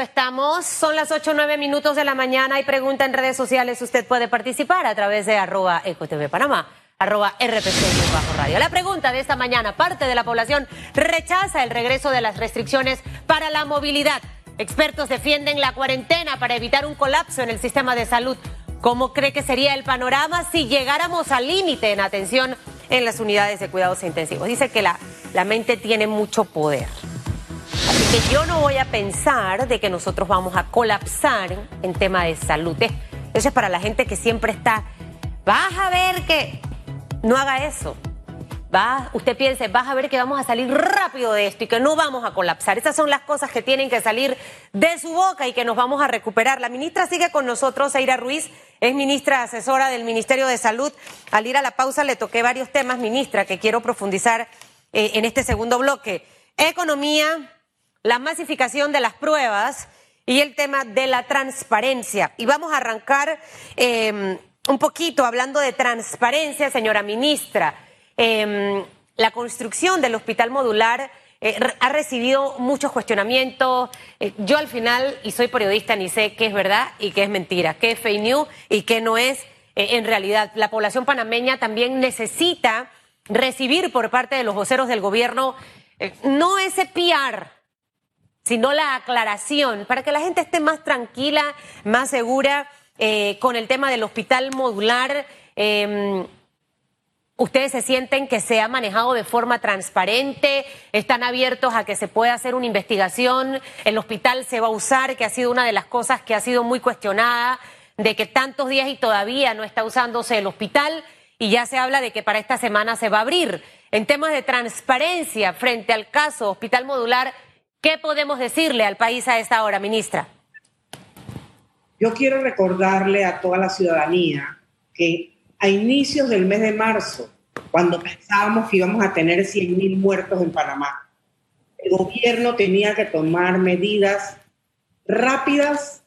estamos. Son las 8 o 9 minutos de la mañana. Hay pregunta en redes sociales. Usted puede participar a través de arroba ecotv Panamá, arroba RPC bajo radio. La pregunta de esta mañana, parte de la población rechaza el regreso de las restricciones para la movilidad. Expertos defienden la cuarentena para evitar un colapso en el sistema de salud. ¿Cómo cree que sería el panorama si llegáramos al límite en atención en las unidades de cuidados intensivos? Dice que la, la mente tiene mucho poder. Así que yo no voy a pensar de que nosotros vamos a colapsar en tema de salud. Eso es para la gente que siempre está, vas a ver que no haga eso. Va, usted piense, vas a ver que vamos a salir rápido de esto y que no vamos a colapsar. Esas son las cosas que tienen que salir de su boca y que nos vamos a recuperar. La ministra sigue con nosotros, Eira Ruiz, es ministra asesora del Ministerio de Salud. Al ir a la pausa le toqué varios temas, ministra, que quiero profundizar eh, en este segundo bloque. Economía, la masificación de las pruebas y el tema de la transparencia. Y vamos a arrancar eh, un poquito hablando de transparencia, señora ministra. Eh, la construcción del hospital modular eh, ha recibido muchos cuestionamientos. Eh, yo al final, y soy periodista, ni sé qué es verdad y qué es mentira, qué es fake news y qué no es eh, en realidad. La población panameña también necesita recibir por parte de los voceros del gobierno no ese PR sino la aclaración, para que la gente esté más tranquila, más segura eh, con el tema del hospital modular. Eh, ¿Ustedes se sienten que se ha manejado de forma transparente? ¿Están abiertos a que se pueda hacer una investigación? ¿El hospital se va a usar? Que ha sido una de las cosas que ha sido muy cuestionada, de que tantos días y todavía no está usándose el hospital y ya se habla de que para esta semana se va a abrir. En temas de transparencia frente al caso Hospital Modular, ¿Qué podemos decirle al país a esta hora, ministra? Yo quiero recordarle a toda la ciudadanía que a inicios del mes de marzo, cuando pensábamos que íbamos a tener 100.000 muertos en Panamá, el gobierno tenía que tomar medidas rápidas,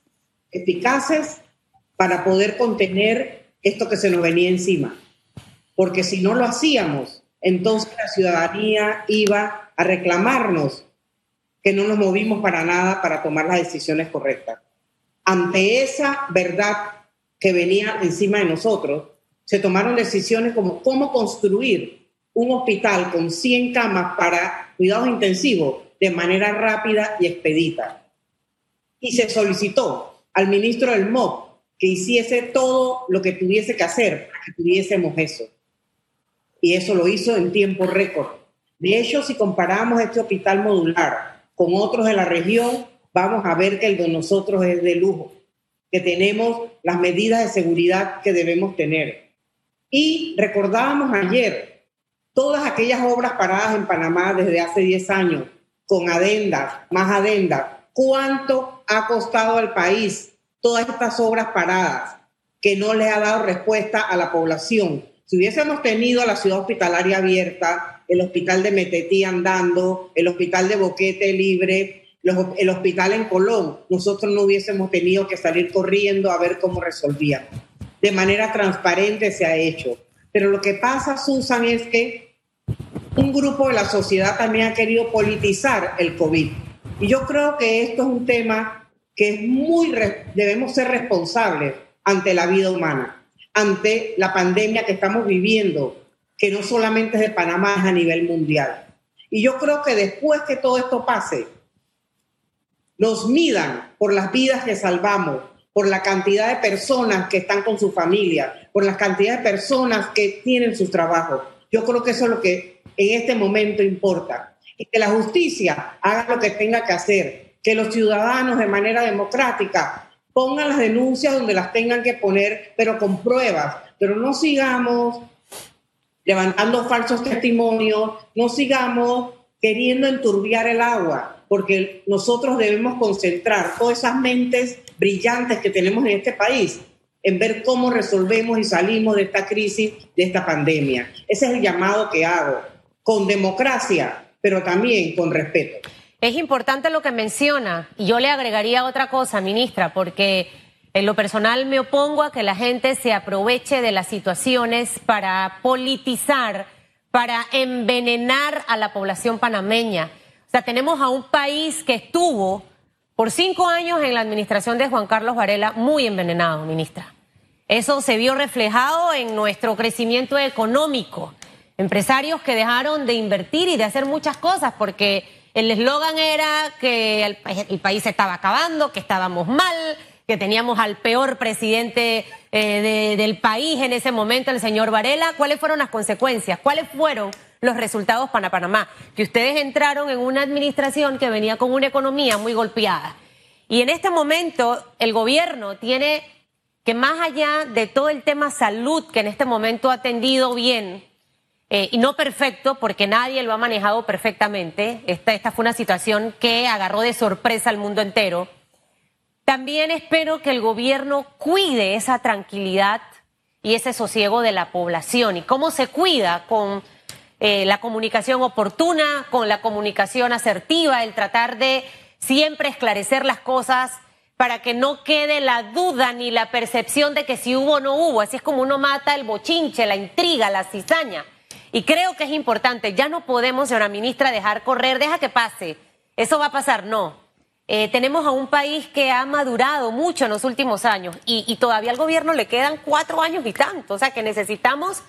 eficaces, para poder contener esto que se nos venía encima. Porque si no lo hacíamos, entonces la ciudadanía iba a reclamarnos que no nos movimos para nada para tomar las decisiones correctas. Ante esa verdad que venía encima de nosotros, se tomaron decisiones como cómo construir un hospital con 100 camas para cuidados intensivos de manera rápida y expedita. Y se solicitó al ministro del MOP que hiciese todo lo que tuviese que hacer para que tuviésemos eso. Y eso lo hizo en tiempo récord. De hecho, si comparamos este hospital modular con otros de la región, vamos a ver que el de nosotros es de lujo, que tenemos las medidas de seguridad que debemos tener. Y recordábamos ayer todas aquellas obras paradas en Panamá desde hace 10 años, con adendas, más adendas. ¿Cuánto ha costado al país todas estas obras paradas que no le ha dado respuesta a la población? Si hubiésemos tenido la ciudad hospitalaria abierta, el hospital de Metetí andando, el hospital de Boquete libre, el hospital en Colón, nosotros no hubiésemos tenido que salir corriendo a ver cómo resolvíamos. De manera transparente se ha hecho. Pero lo que pasa, Susan, es que un grupo de la sociedad también ha querido politizar el COVID. Y yo creo que esto es un tema que es muy, debemos ser responsables ante la vida humana, ante la pandemia que estamos viviendo, que no solamente es de Panamá, es a nivel mundial. Y yo creo que después que todo esto pase, nos midan por las vidas que salvamos, por la cantidad de personas que están con su familia, por la cantidad de personas que tienen sus trabajos. Yo creo que eso es lo que en este momento importa. Y que la justicia haga lo que tenga que hacer, que los ciudadanos de manera democrática pongan las denuncias donde las tengan que poner, pero con pruebas, pero no sigamos levantando falsos testimonios, no sigamos queriendo enturbiar el agua, porque nosotros debemos concentrar todas esas mentes brillantes que tenemos en este país en ver cómo resolvemos y salimos de esta crisis, de esta pandemia. Ese es el llamado que hago, con democracia, pero también con respeto. Es importante lo que menciona, y yo le agregaría otra cosa, ministra, porque en lo personal me opongo a que la gente se aproveche de las situaciones para politizar, para envenenar a la población panameña. O sea, tenemos a un país que estuvo por cinco años en la administración de Juan Carlos Varela muy envenenado, ministra. Eso se vio reflejado en nuestro crecimiento económico. Empresarios que dejaron de invertir y de hacer muchas cosas porque el eslogan era que el, país se estaba acabando, que estábamos mal, que teníamos al peor presidente eh, del país en ese momento, el señor Varela. ¿Cuáles fueron las consecuencias? ¿Cuáles fueron los resultados para Panamá? Que ustedes entraron en una administración que venía con una economía muy golpeada. Y en este momento el gobierno tiene que más allá de todo el tema salud que en este momento ha atendido bien, eh, y no perfecto, porque nadie lo ha manejado perfectamente, esta, esta fue una situación que agarró de sorpresa al mundo entero, también espero que el gobierno cuide esa tranquilidad y ese sosiego de la población. ¿Y cómo se cuida? Con eh, la comunicación oportuna, con la comunicación asertiva, el tratar de siempre esclarecer las cosas para que no quede la duda ni la percepción de que si hubo o no hubo. Así es como uno mata el bochinche, la intriga, la cizaña. Y creo que es importante, ya no podemos, señora ministra, dejar correr, deja que pase. Eso va a pasar, no. Eh, tenemos a un país que ha madurado mucho en los últimos años y, todavía al gobierno le quedan cuatro años y tanto. O sea que necesitamos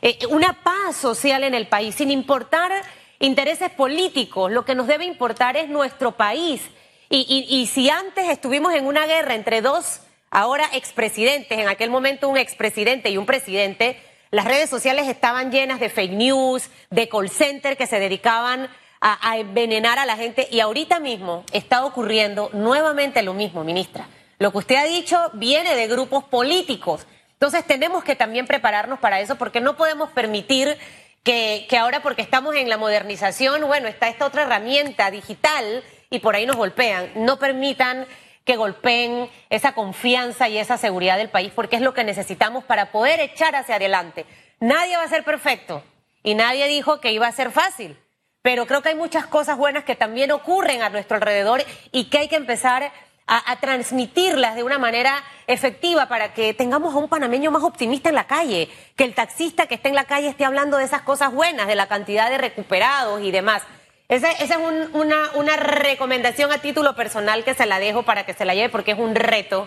eh, una paz social en el país, sin importar intereses políticos. Lo que nos debe importar es nuestro país y, si antes estuvimos en una guerra entre dos, ahora expresidentes, en aquel momento un expresidente y un presidente, las redes sociales estaban llenas de fake news, de call center que se dedicaban a, envenenar a la gente y ahorita mismo está ocurriendo nuevamente lo mismo, ministra. Lo que usted ha dicho viene de grupos políticos. Entonces tenemos que también prepararnos para eso porque no podemos permitir que, que ahora porque estamos en la modernización, bueno, está esta otra herramienta digital y por ahí nos golpean. No permitan que golpeen esa confianza y esa seguridad del país, porque es lo que necesitamos para poder echar hacia adelante. Nadie va a ser perfecto y nadie dijo que iba a ser fácil, pero creo que hay muchas cosas buenas que también ocurren a nuestro alrededor y que hay que empezar a, transmitirlas de una manera efectiva para que tengamos a un panameño más optimista en la calle, que el taxista que esté en la calle esté hablando de esas cosas buenas, de la cantidad de recuperados y demás. Esa, es una, una, recomendación a título personal que se la dejo para que se la lleve porque es un reto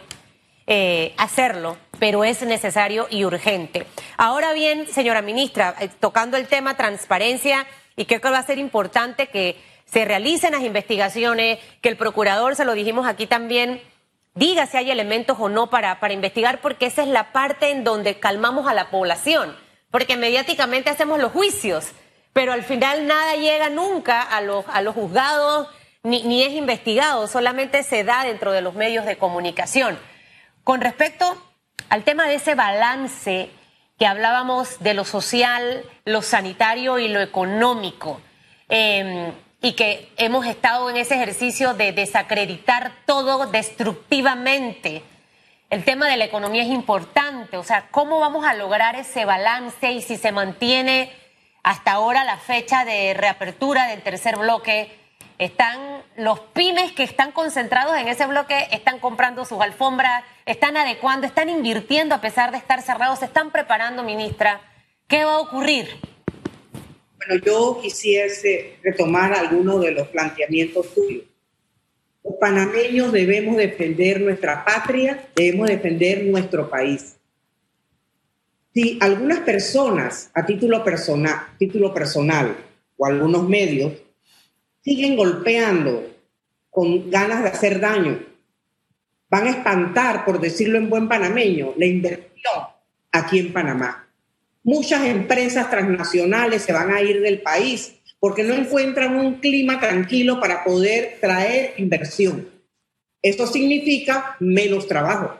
eh, hacerlo, pero es necesario y urgente. Ahora bien, señora ministra, eh, tocando el tema transparencia, y creo que va a ser importante que se realicen las investigaciones, que el procurador, se lo dijimos aquí también, diga si hay elementos o no para, para investigar, porque esa es la parte en donde calmamos a la población, porque mediáticamente hacemos los juicios pero al final nada llega nunca a los, a los juzgados ni, ni es investigado, solamente se da dentro de los medios de comunicación. Con respecto al tema de ese balance que hablábamos de lo social, lo sanitario y lo económico, eh, y que hemos estado en ese ejercicio de desacreditar todo destructivamente. El tema de la economía es importante, o sea, ¿cómo vamos a lograr ese balance y si se mantiene hasta ahora la fecha de reapertura del tercer bloque. Están los pymes que están concentrados en ese bloque, están comprando sus alfombras, están adecuando, están invirtiendo a pesar de estar cerrados, se están preparando, ministra. ¿Qué va a ocurrir? Bueno, yo quisiese retomar algunos de los planteamientos tuyos. Los panameños debemos defender nuestra patria, debemos defender nuestro país si algunas personas a título personal, título personal o algunos medios siguen golpeando con ganas de hacer daño, van a espantar, por decirlo en buen panameño, la inversión aquí en Panamá. Muchas empresas transnacionales se van a ir del país porque no encuentran un clima tranquilo para poder traer inversión. Esto significa menos trabajo.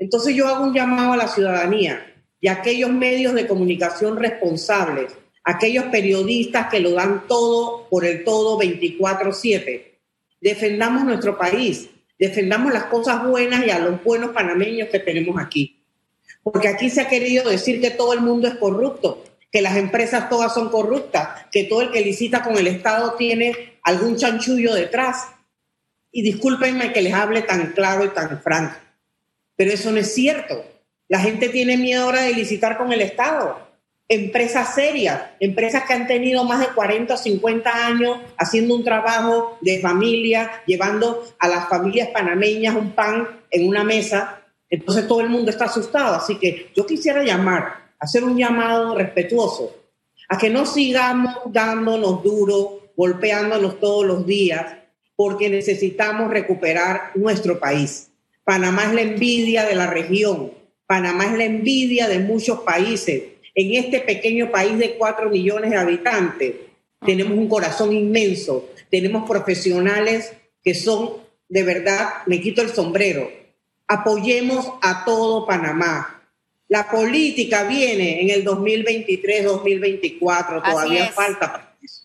Entonces yo hago un llamado a la ciudadanía y aquellos medios de comunicación responsables, aquellos periodistas que lo dan todo por el todo 24/7. Defendamos nuestro país, defendamos las cosas buenas y a los buenos panameños que tenemos aquí. Porque aquí se ha querido decir que todo el mundo es corrupto, que las empresas todas son corruptas, que todo el que licita con el Estado tiene algún chanchullo detrás. Y discúlpenme que les hable tan claro y tan franco, pero eso no es cierto. La gente tiene miedo ahora de licitar con el Estado. empresas serias, empresas que han tenido más de 40 o 50 años haciendo un trabajo de familia, llevando a las familias panameñas un pan en una mesa. Entonces todo el mundo está asustado. Así que yo quisiera llamar, hacer un llamado respetuoso a que no sigamos dándonos duro, golpeándonos todos los días, porque necesitamos recuperar nuestro país. Panamá es la envidia de la región, Panamá es la envidia de muchos países. En este pequeño país de cuatro millones de habitantes tenemos un corazón inmenso, tenemos profesionales que son, de verdad, me quito el sombrero. Apoyemos a todo Panamá. La política viene en el 2023, 2024, todavía falta para eso.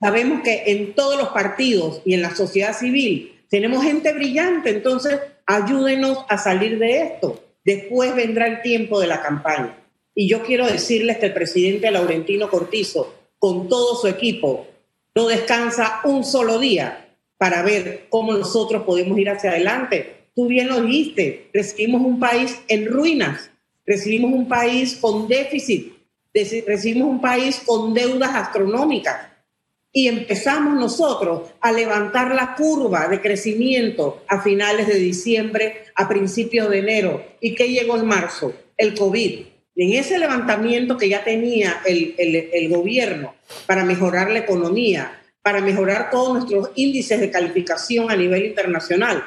Sabemos que en todos los partidos y en la sociedad civil tenemos gente brillante, entonces ayúdenos a salir de esto. Después vendrá el tiempo de la campaña. Y yo quiero decirles que el presidente Laurentino Cortizo, con todo su equipo, no descansa un solo día para ver cómo nosotros podemos ir hacia adelante. Tú bien lo dijiste, recibimos un país en ruinas, recibimos un país con déficit, recibimos un país con deudas astronómicas y empezamos nosotros a levantar la curva de crecimiento a finales de diciembre, a principios de enero. ¿Y qué llegó en marzo? El COVID. En ese levantamiento que ya tenía el, el gobierno para mejorar la economía, para mejorar todos nuestros índices de calificación a nivel internacional,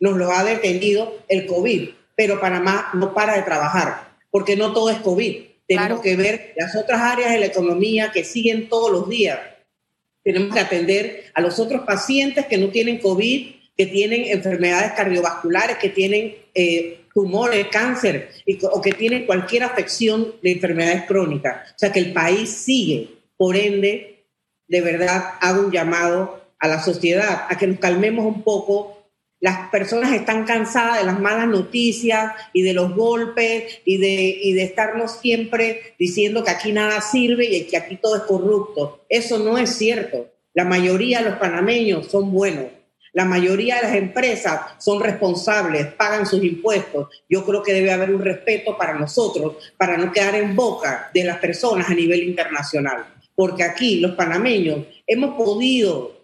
nos lo ha detenido el COVID, pero Panamá no para de trabajar, porque no todo es COVID. Tenemos que ver las otras áreas de la economía que siguen todos los días. Tenemos que atender a los otros pacientes que no tienen COVID, que tienen enfermedades cardiovasculares, que tienen eh, tumores, cáncer o que tienen cualquier afección de enfermedades crónicas. O sea que el país sigue. Por ende, de verdad hago un llamado a la sociedad a que nos calmemos un poco, las personas están cansadas de las malas noticias y de los golpes y de, y de estarnos siempre diciendo que aquí nada sirve y que aquí todo es corrupto. Eso no es cierto. La mayoría de los panameños son buenos. La mayoría de las empresas son responsables, pagan sus impuestos. Yo creo que debe haber un respeto para nosotros, para no quedar en boca de las personas a nivel internacional. Porque aquí los panameños hemos podido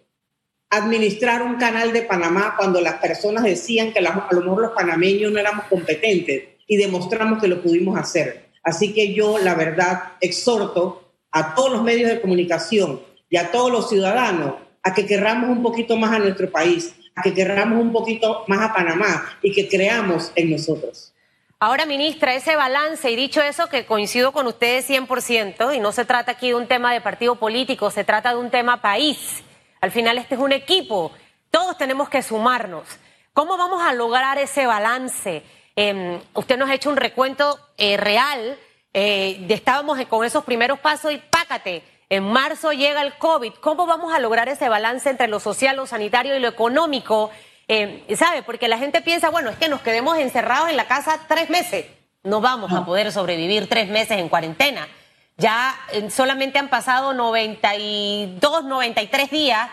administrar un canal de Panamá cuando las personas decían que a lo mejor los panameños no éramos competentes y demostramos que lo pudimos hacer. Así que yo, la verdad, exhorto a todos los medios de comunicación y a todos los ciudadanos a que querramos un poquito más a nuestro país, a que querramos un poquito más a Panamá y que creamos en nosotros. Ahora, ministra, ese balance, y dicho eso, que coincido con ustedes 100%, y no se trata aquí de un tema de partido político, se trata de un tema país. Al final este es un equipo, todos tenemos que sumarnos. ¿Cómo vamos a lograr ese balance? Em, usted nos ha hecho un recuento eh, real, eh, estábamos con esos primeros pasos y pácate, en marzo llega el COVID. ¿Cómo vamos a lograr ese balance entre lo social, lo sanitario y lo económico? Em, ¿Sabe? Porque la gente piensa, bueno, es que nos quedemos encerrados en la casa tres meses. No vamos a poder sobrevivir tres meses en cuarentena. Ya eh, solamente han pasado 92, 93 días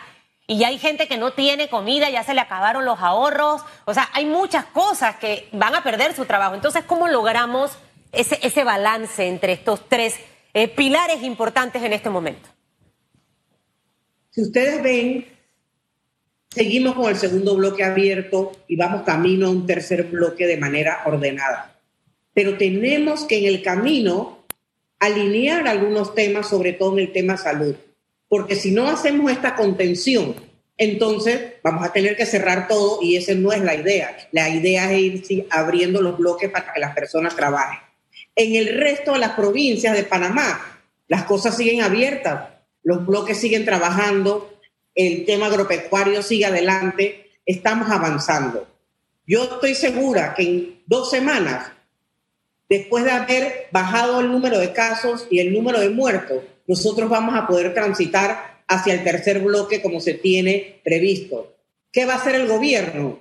y ya hay gente que no tiene comida, ya se le acabaron los ahorros. O sea, hay muchas cosas que van a perder su trabajo. Entonces, ¿cómo logramos ese, balance entre estos tres eh, pilares importantes en este momento? Si ustedes ven, seguimos con el segundo bloque abierto y vamos camino a un tercer bloque de manera ordenada. Pero tenemos que en el camino alinear algunos temas, sobre todo en el tema salud. Porque si no hacemos esta contención, entonces vamos a tener que cerrar todo y esa no es la idea. La idea es ir abriendo los bloques para que las personas trabajen. En el resto de las provincias de Panamá, las cosas siguen abiertas, los bloques siguen trabajando, el tema agropecuario sigue adelante, estamos avanzando. Yo estoy segura que en dos semanas después de haber bajado el número de casos y el número de muertos, nosotros vamos a poder transitar hacia el tercer bloque como se tiene previsto. ¿Qué va a hacer el gobierno?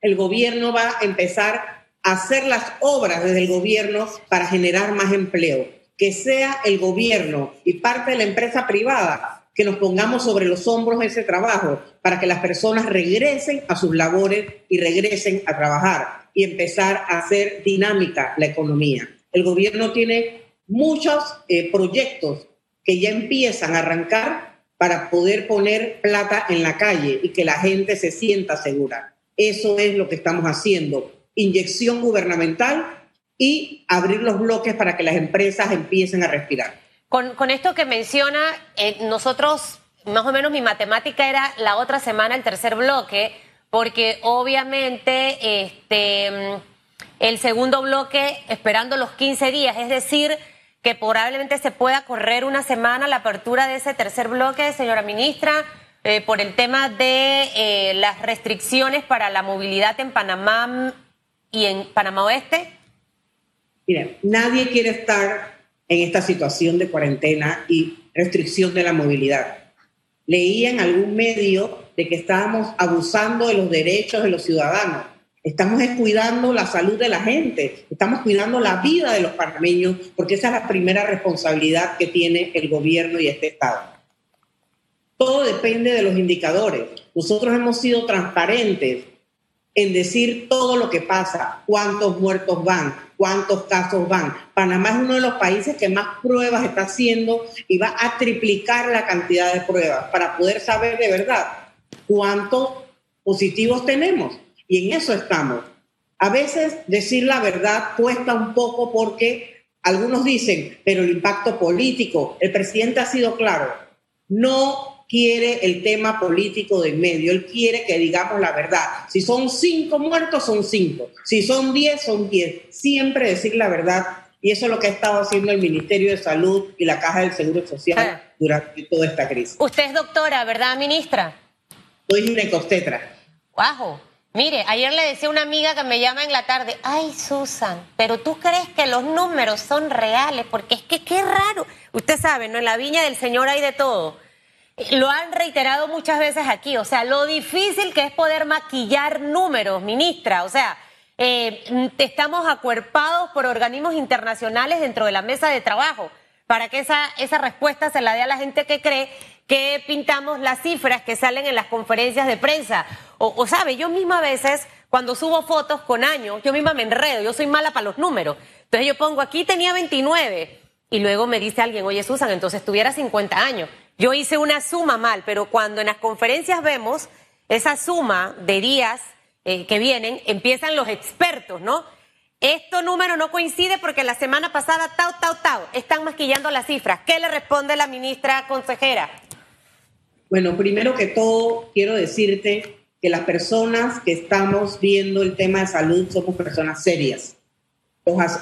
El gobierno va a empezar a hacer las obras desde el gobierno para generar más empleo. Que sea el gobierno y parte de la empresa privada que nos pongamos sobre los hombros ese trabajo para que las personas regresen a sus labores y regresen a trabajar y empezar a hacer dinámica la economía. El gobierno tiene muchos eh, proyectos que ya empiezan a arrancar para poder poner plata en la calle y que la gente se sienta segura. Eso es lo que estamos haciendo. Inyección gubernamental y abrir los bloques para que las empresas empiecen a respirar. Con, con esto que menciona, eh, nosotros, más o menos mi matemática era la otra semana el tercer bloque, porque obviamente este, el segundo bloque esperando los 15 días, es decir, que probablemente se pueda correr una semana la apertura de ese tercer bloque, señora ministra, eh, por el tema de eh, las restricciones para la movilidad en Panamá y en Panamá Oeste? Mira, nadie quiere estar en esta situación de cuarentena y restricción de la movilidad. Leía en algún medio de que estábamos abusando de los derechos de los ciudadanos Estamos cuidando la salud de la gente, estamos cuidando la vida de los panameños, porque esa es la primera responsabilidad que tiene el gobierno y este Estado. Todo depende de los indicadores. Nosotros hemos sido transparentes en decir todo lo que pasa, cuántos muertos van, cuántos casos van. Panamá es uno de los países que más pruebas está haciendo y va a triplicar la cantidad de pruebas para poder saber de verdad cuántos positivos tenemos. Y en eso estamos. A veces decir la verdad cuesta un poco porque algunos dicen, pero el impacto político, el presidente ha sido claro, no quiere el tema político de en medio, él quiere que digamos la verdad. Si son cinco muertos, son cinco. Si son diez, son diez. Siempre decir la verdad. Y eso es lo que ha estado haciendo el Ministerio de Salud y la Caja del Seguro Social ah. durante toda esta crisis. Usted es doctora, ¿verdad, ministra? Soy ginecostetra. Bajo. Mire, ayer le decía a una amiga que me llama en la tarde, ay Susan, pero tú crees que los números son reales, porque es que qué raro. Usted sabe, ¿no? En la viña del Señor hay de todo. Lo han reiterado muchas veces aquí, o sea, lo difícil que es poder maquillar números, ministra, o sea, eh, estamos acuerpados por organismos internacionales dentro de la mesa de trabajo para que esa, esa respuesta se la dé a la gente que cree que pintamos las cifras que salen en las conferencias de prensa. O, sabe, yo misma a veces, cuando subo fotos con años, yo misma me enredo, yo soy mala para los números. Entonces yo pongo, aquí tenía 29. Y luego me dice alguien, oye Susan, entonces tuviera 50 años. Yo hice una suma mal, pero cuando en las conferencias vemos esa suma de días eh, que vienen, empiezan los expertos, ¿no? Esto número no coincide porque la semana pasada, tau, tau, tau, están maquillando las cifras. ¿Qué le responde la ministra consejera? Bueno, primero que todo, quiero decirte que las personas que estamos viendo el tema de salud somos personas serias.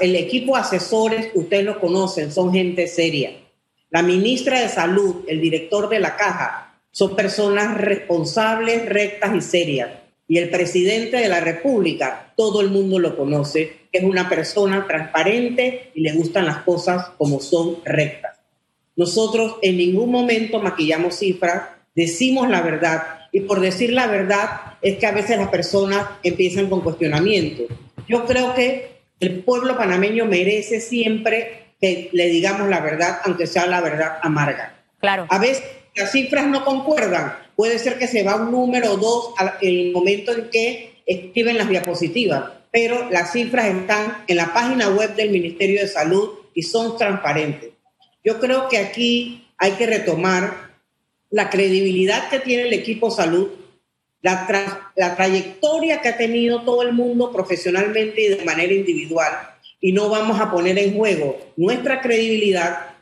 el equipo de asesores, ustedes lo conocen, son gente seria. La ministra de Salud, el director de la caja, son personas responsables, rectas y serias. Y el presidente de la República, todo el mundo lo conoce, es una persona transparente y le gustan las cosas como son rectas. Nosotros en ningún momento maquillamos cifras, decimos la verdad y por decir la verdad es que a veces las personas empiezan con cuestionamientos. Yo creo que el pueblo panameño merece siempre que le digamos la verdad, aunque sea la verdad amarga. Claro. A veces las cifras no concuerdan. Puede ser que se va un número o dos en el momento en que escriben las diapositivas, pero las cifras están en la página web del Ministerio de Salud y son transparentes. Yo creo que aquí hay que retomar la credibilidad que tiene el equipo salud, la, la trayectoria que ha tenido todo el mundo profesionalmente y de manera individual, y no vamos a poner en juego nuestra credibilidad,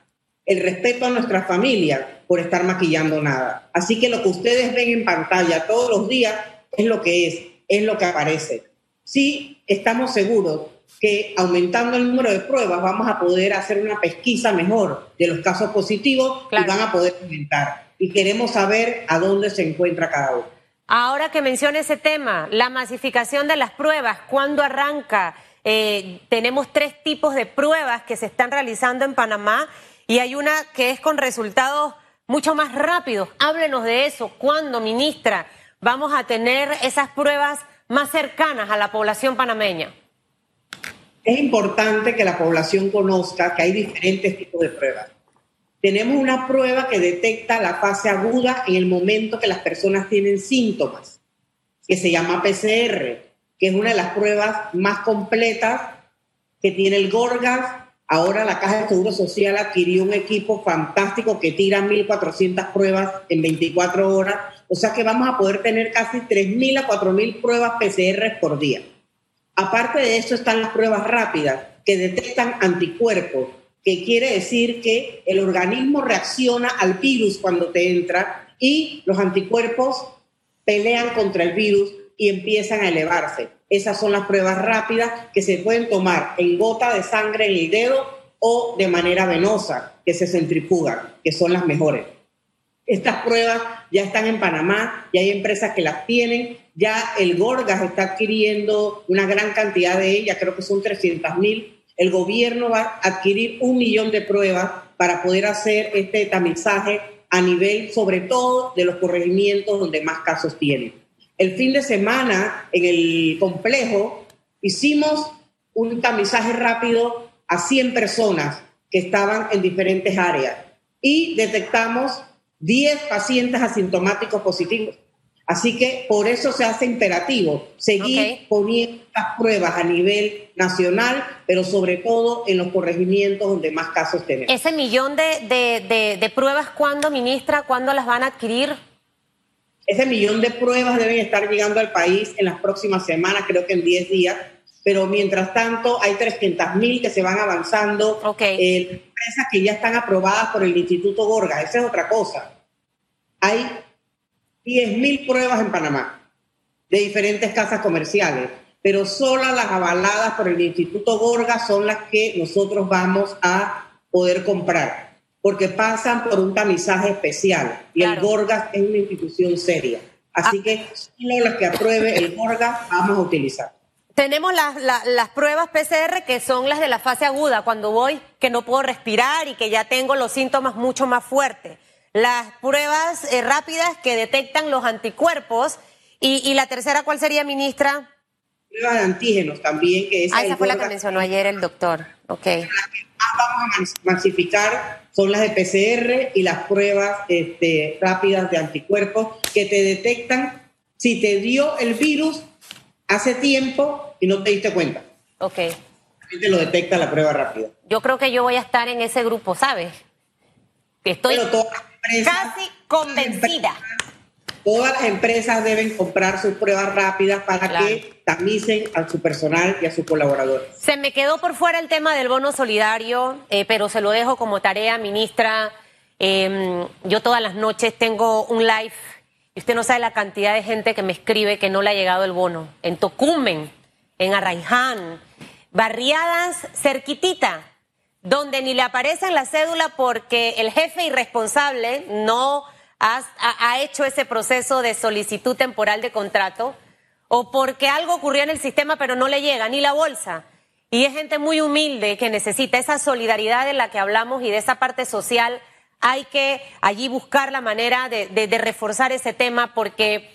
el respeto a nuestra familia por estar maquillando nada. Así que lo que ustedes ven en pantalla todos los días es lo que es, es lo que aparece. Sí, estamos seguros que aumentando el número de pruebas vamos a poder hacer una pesquisa mejor de los casos positivos y van a poder aumentar y queremos saber a dónde se encuentra cada uno. Ahora que menciona ese tema, la masificación de las pruebas, ¿cuándo arranca? Eh, tenemos tres tipos de pruebas que se están realizando en Panamá y hay una que es con resultados mucho más rápidos. Háblenos de eso. ¿Cuándo, ministra, vamos a tener esas pruebas más cercanas a la población panameña? Es importante que la población conozca que hay diferentes tipos de pruebas. Tenemos una prueba que detecta la fase aguda en el momento que las personas tienen síntomas, que se llama PCR, que es una de las pruebas más completas que tiene el Gorgas Ahora la Caja de Seguro Social adquirió un equipo fantástico que tira 1.400 pruebas en 24 horas. O sea que vamos a poder tener casi 3.000 a 4.000 pruebas PCR por día. Aparte de eso están las pruebas rápidas que detectan anticuerpos, que quiere decir que el organismo reacciona al virus cuando te entra y los anticuerpos pelean contra el virus y empiezan a elevarse. Esas son las pruebas rápidas que se pueden tomar en gota de sangre en el dedo o de manera venosa, que se centrifugan, que son las mejores. Estas pruebas ya están en Panamá, y hay empresas que las tienen, ya el Gorgas está adquiriendo una gran cantidad de ellas, creo que son 300 mil. El gobierno va a adquirir un millón de pruebas para poder hacer este tamizaje a nivel, sobre todo, de los corregimientos donde más casos tienen. El fin de semana, en el complejo, hicimos un tamizaje rápido a 100 personas que estaban en diferentes áreas y detectamos 10 pacientes asintomáticos positivos. Así que por eso se hace imperativo seguir poniendo estas pruebas a nivel nacional, pero sobre todo en los corregimientos donde más casos tenemos. Ese millón de, de pruebas, ¿cuándo, ministra? ¿Cuándo las van a adquirir? Ese millón de pruebas deben estar llegando al país en las próximas semanas, creo que en 10 días, pero mientras tanto hay 300 mil que se van avanzando, okay. eh, empresas que ya están aprobadas por el Instituto Gorga, esa es otra cosa. Hay 10 mil pruebas en Panamá de diferentes casas comerciales, pero solo las avaladas por el Instituto Gorga son las que nosotros vamos a poder comprar porque pasan por un tamizaje especial y el Gorgas es una institución seria. Así ah. que solo las que apruebe el Gorgas vamos a utilizar. Tenemos las, las, pruebas PCR que son las de la fase aguda, cuando voy que no puedo respirar y que ya tengo los síntomas mucho más fuertes. Las pruebas eh, rápidas que detectan los anticuerpos. Y, y, la tercera, ¿cuál sería, ministra? Pruebas de antígenos también. Que ah, esa fue la que mencionó ayer el doctor. Ok. La que más vamos a masificar son las de PCR y las pruebas este, rápidas de anticuerpos que te detectan si te dio el virus hace tiempo y no te diste cuenta. Ok. Te lo detecta la prueba rápida. Yo creo que yo voy a estar en ese grupo, ¿sabes? Estoy casi convencida. Todas las empresas deben comprar sus pruebas rápidas para que tamicen a su personal y a sus colaboradores. Se me quedó por fuera el tema del bono solidario, eh, pero se lo dejo como tarea, ministra. Em, yo todas las noches tengo un live y usted no sabe la cantidad de gente que me escribe que no le ha llegado el bono. En Tocumen, en Arraiján, barriadas cerquitita, donde ni le aparece en la cédula porque el jefe irresponsable no ha, hecho ese proceso de solicitud temporal de contrato o porque algo ocurrió en el sistema pero no le llega ni la bolsa. Y es gente muy humilde que necesita esa solidaridad de la que hablamos y de esa parte social. Hay que allí buscar la manera de, de reforzar ese tema porque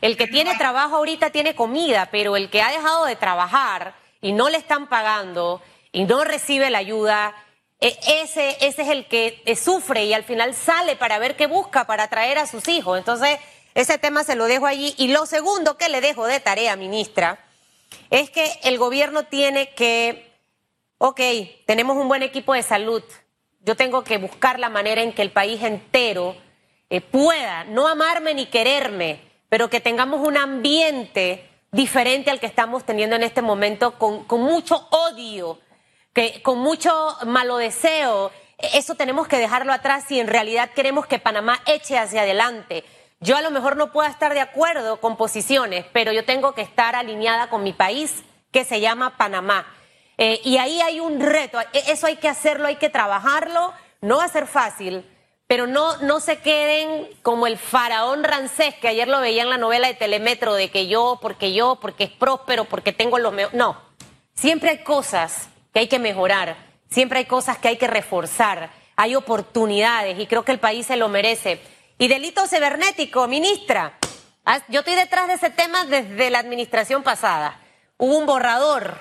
el que tiene trabajo ahorita tiene comida, pero el que ha dejado de trabajar y no le están pagando y no recibe la ayuda, e, ese, ese es el que eh, sufre y al final sale para ver qué busca para traer a sus hijos. Entonces, ese tema se lo dejo allí. Y lo segundo que le dejo de tarea, ministra, es que el gobierno tiene que, ok, tenemos un buen equipo de salud. Yo tengo que buscar la manera en que el país entero eh, pueda no amarme ni quererme, pero que tengamos un ambiente diferente al que estamos teniendo en este momento, con, con mucho odio que con mucho malo deseo, eso tenemos que dejarlo atrás si en realidad queremos que Panamá eche hacia adelante. Yo a lo mejor no puedo estar de acuerdo con posiciones, pero yo tengo que estar alineada con mi país, que se llama Panamá. Eh, y ahí hay un reto, e, eso hay que hacerlo, hay que trabajarlo, no va a ser fácil, pero no, no se queden como el faraón Rancés, que ayer lo veía en la novela de Telemetro, de que yo, porque yo, porque es próspero, porque tengo los mejores. No, siempre hay cosas que hay que mejorar, siempre hay cosas que hay que reforzar, hay oportunidades y creo que el país se lo merece. Y delito cibernético, ministra, ah, yo estoy detrás de ese tema desde la administración pasada. Hubo un borrador,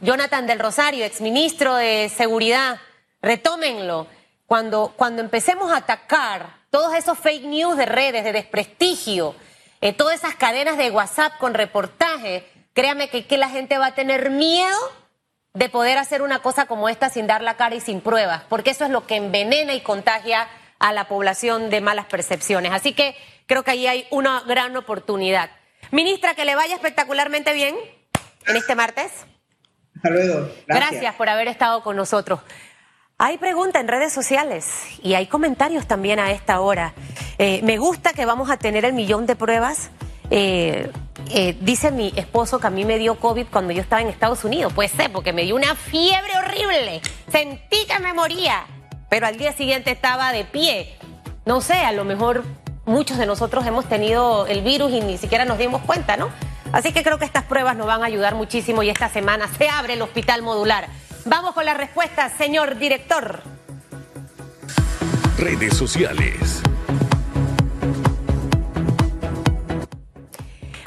Jonathan del Rosario, exministro de Seguridad, retómenlo. Cuando, cuando empecemos a atacar todos esos fake news de redes, de desprestigio, eh, todas esas cadenas de WhatsApp con reportajes, créame que, que la gente va a tener miedo de poder hacer una cosa como esta sin dar la cara y sin pruebas, porque eso es lo que envenena y contagia a la población de malas percepciones. Así que creo que ahí hay una gran oportunidad. Ministra, que le vaya espectacularmente bien en este martes. Hasta luego. Gracias, por haber estado con nosotros. Hay preguntas en redes sociales y hay comentarios también a esta hora. Eh, me gusta que vamos a tener el millón de pruebas. Eh, eh, dice mi esposo que a mí me dio COVID cuando yo estaba en Estados Unidos. Puede ser, porque me dio una fiebre horrible. Sentí que me moría, pero al día siguiente estaba de pie. No sé, a lo mejor muchos de nosotros hemos tenido el virus y ni siquiera nos dimos cuenta, ¿no? Así que creo que estas pruebas nos van a ayudar muchísimo y esta semana se abre el hospital modular. Vamos con la respuesta, señor director. Redes sociales.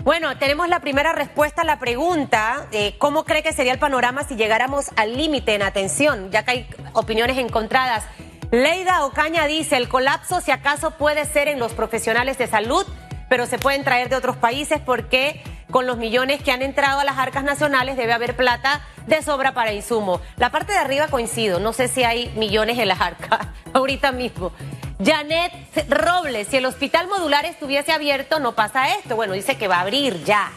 Bueno, tenemos la primera respuesta a la pregunta, ¿cómo cree que sería el panorama si llegáramos al límite en atención? Ya que hay opiniones encontradas. Leida Ocaña dice, el colapso si acaso puede ser en los profesionales de salud, pero se pueden traer de otros países porque con los millones que han entrado a las arcas nacionales debe haber plata de sobra para insumo. La parte de arriba coincido, no sé si hay millones en las arcas ahorita mismo. Janet Robles, si el hospital modular estuviese abierto, no pasa esto. Bueno, dice que va a abrir ya.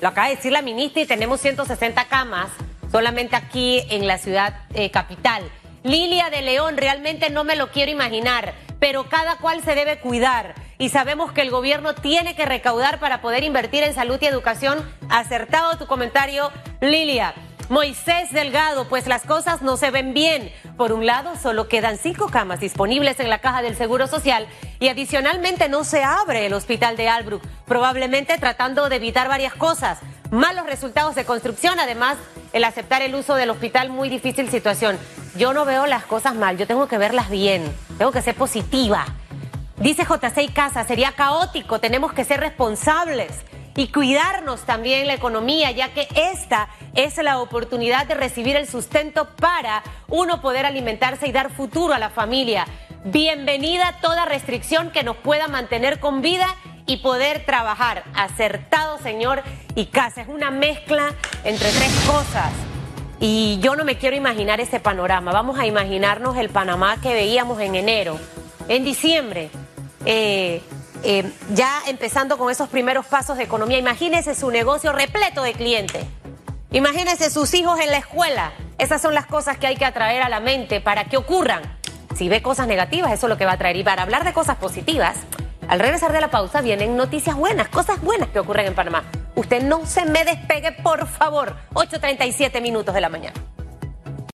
Lo acaba de decir la ministra y tenemos 160 camas solamente aquí en la ciudad eh, capital. Lilia de León, realmente no me lo quiero imaginar, pero cada cual se debe cuidar y sabemos que el gobierno tiene que recaudar para poder invertir en salud y educación. Acertado tu comentario, Lilia. Moisés Delgado, pues las cosas no se ven bien. Por un lado, solo quedan cinco camas disponibles en la caja del Seguro Social y adicionalmente no se abre el hospital de Albrook, probablemente tratando de evitar varias cosas. Malos resultados de construcción, además el aceptar el uso del hospital, muy difícil situación. Yo no veo las cosas mal, yo tengo que verlas bien, tengo que ser positiva. Dice J6 Casa, sería caótico, tenemos que ser responsables y cuidarnos también la economía, ya que esta es la oportunidad de recibir el sustento para uno poder alimentarse y dar futuro a la familia. Bienvenida toda restricción que nos pueda mantener con vida y poder trabajar. Acertado, señor y casa. Es una mezcla entre tres cosas. Y yo no me quiero imaginar ese panorama. Vamos a imaginarnos el Panamá que veíamos en enero, en diciembre. Eh, eh, ya empezando con esos primeros pasos de economía, imagínese su negocio repleto de clientes. Imagínese sus hijos en la escuela. Esas son las cosas que hay que atraer a la mente para que ocurran. Si ve cosas negativas, eso es lo que va a traer. Y para hablar de cosas positivas, al regresar de la pausa vienen noticias buenas, cosas buenas que ocurren en Panamá. Usted no se me despegue, por favor. 8.37 minutos de la mañana.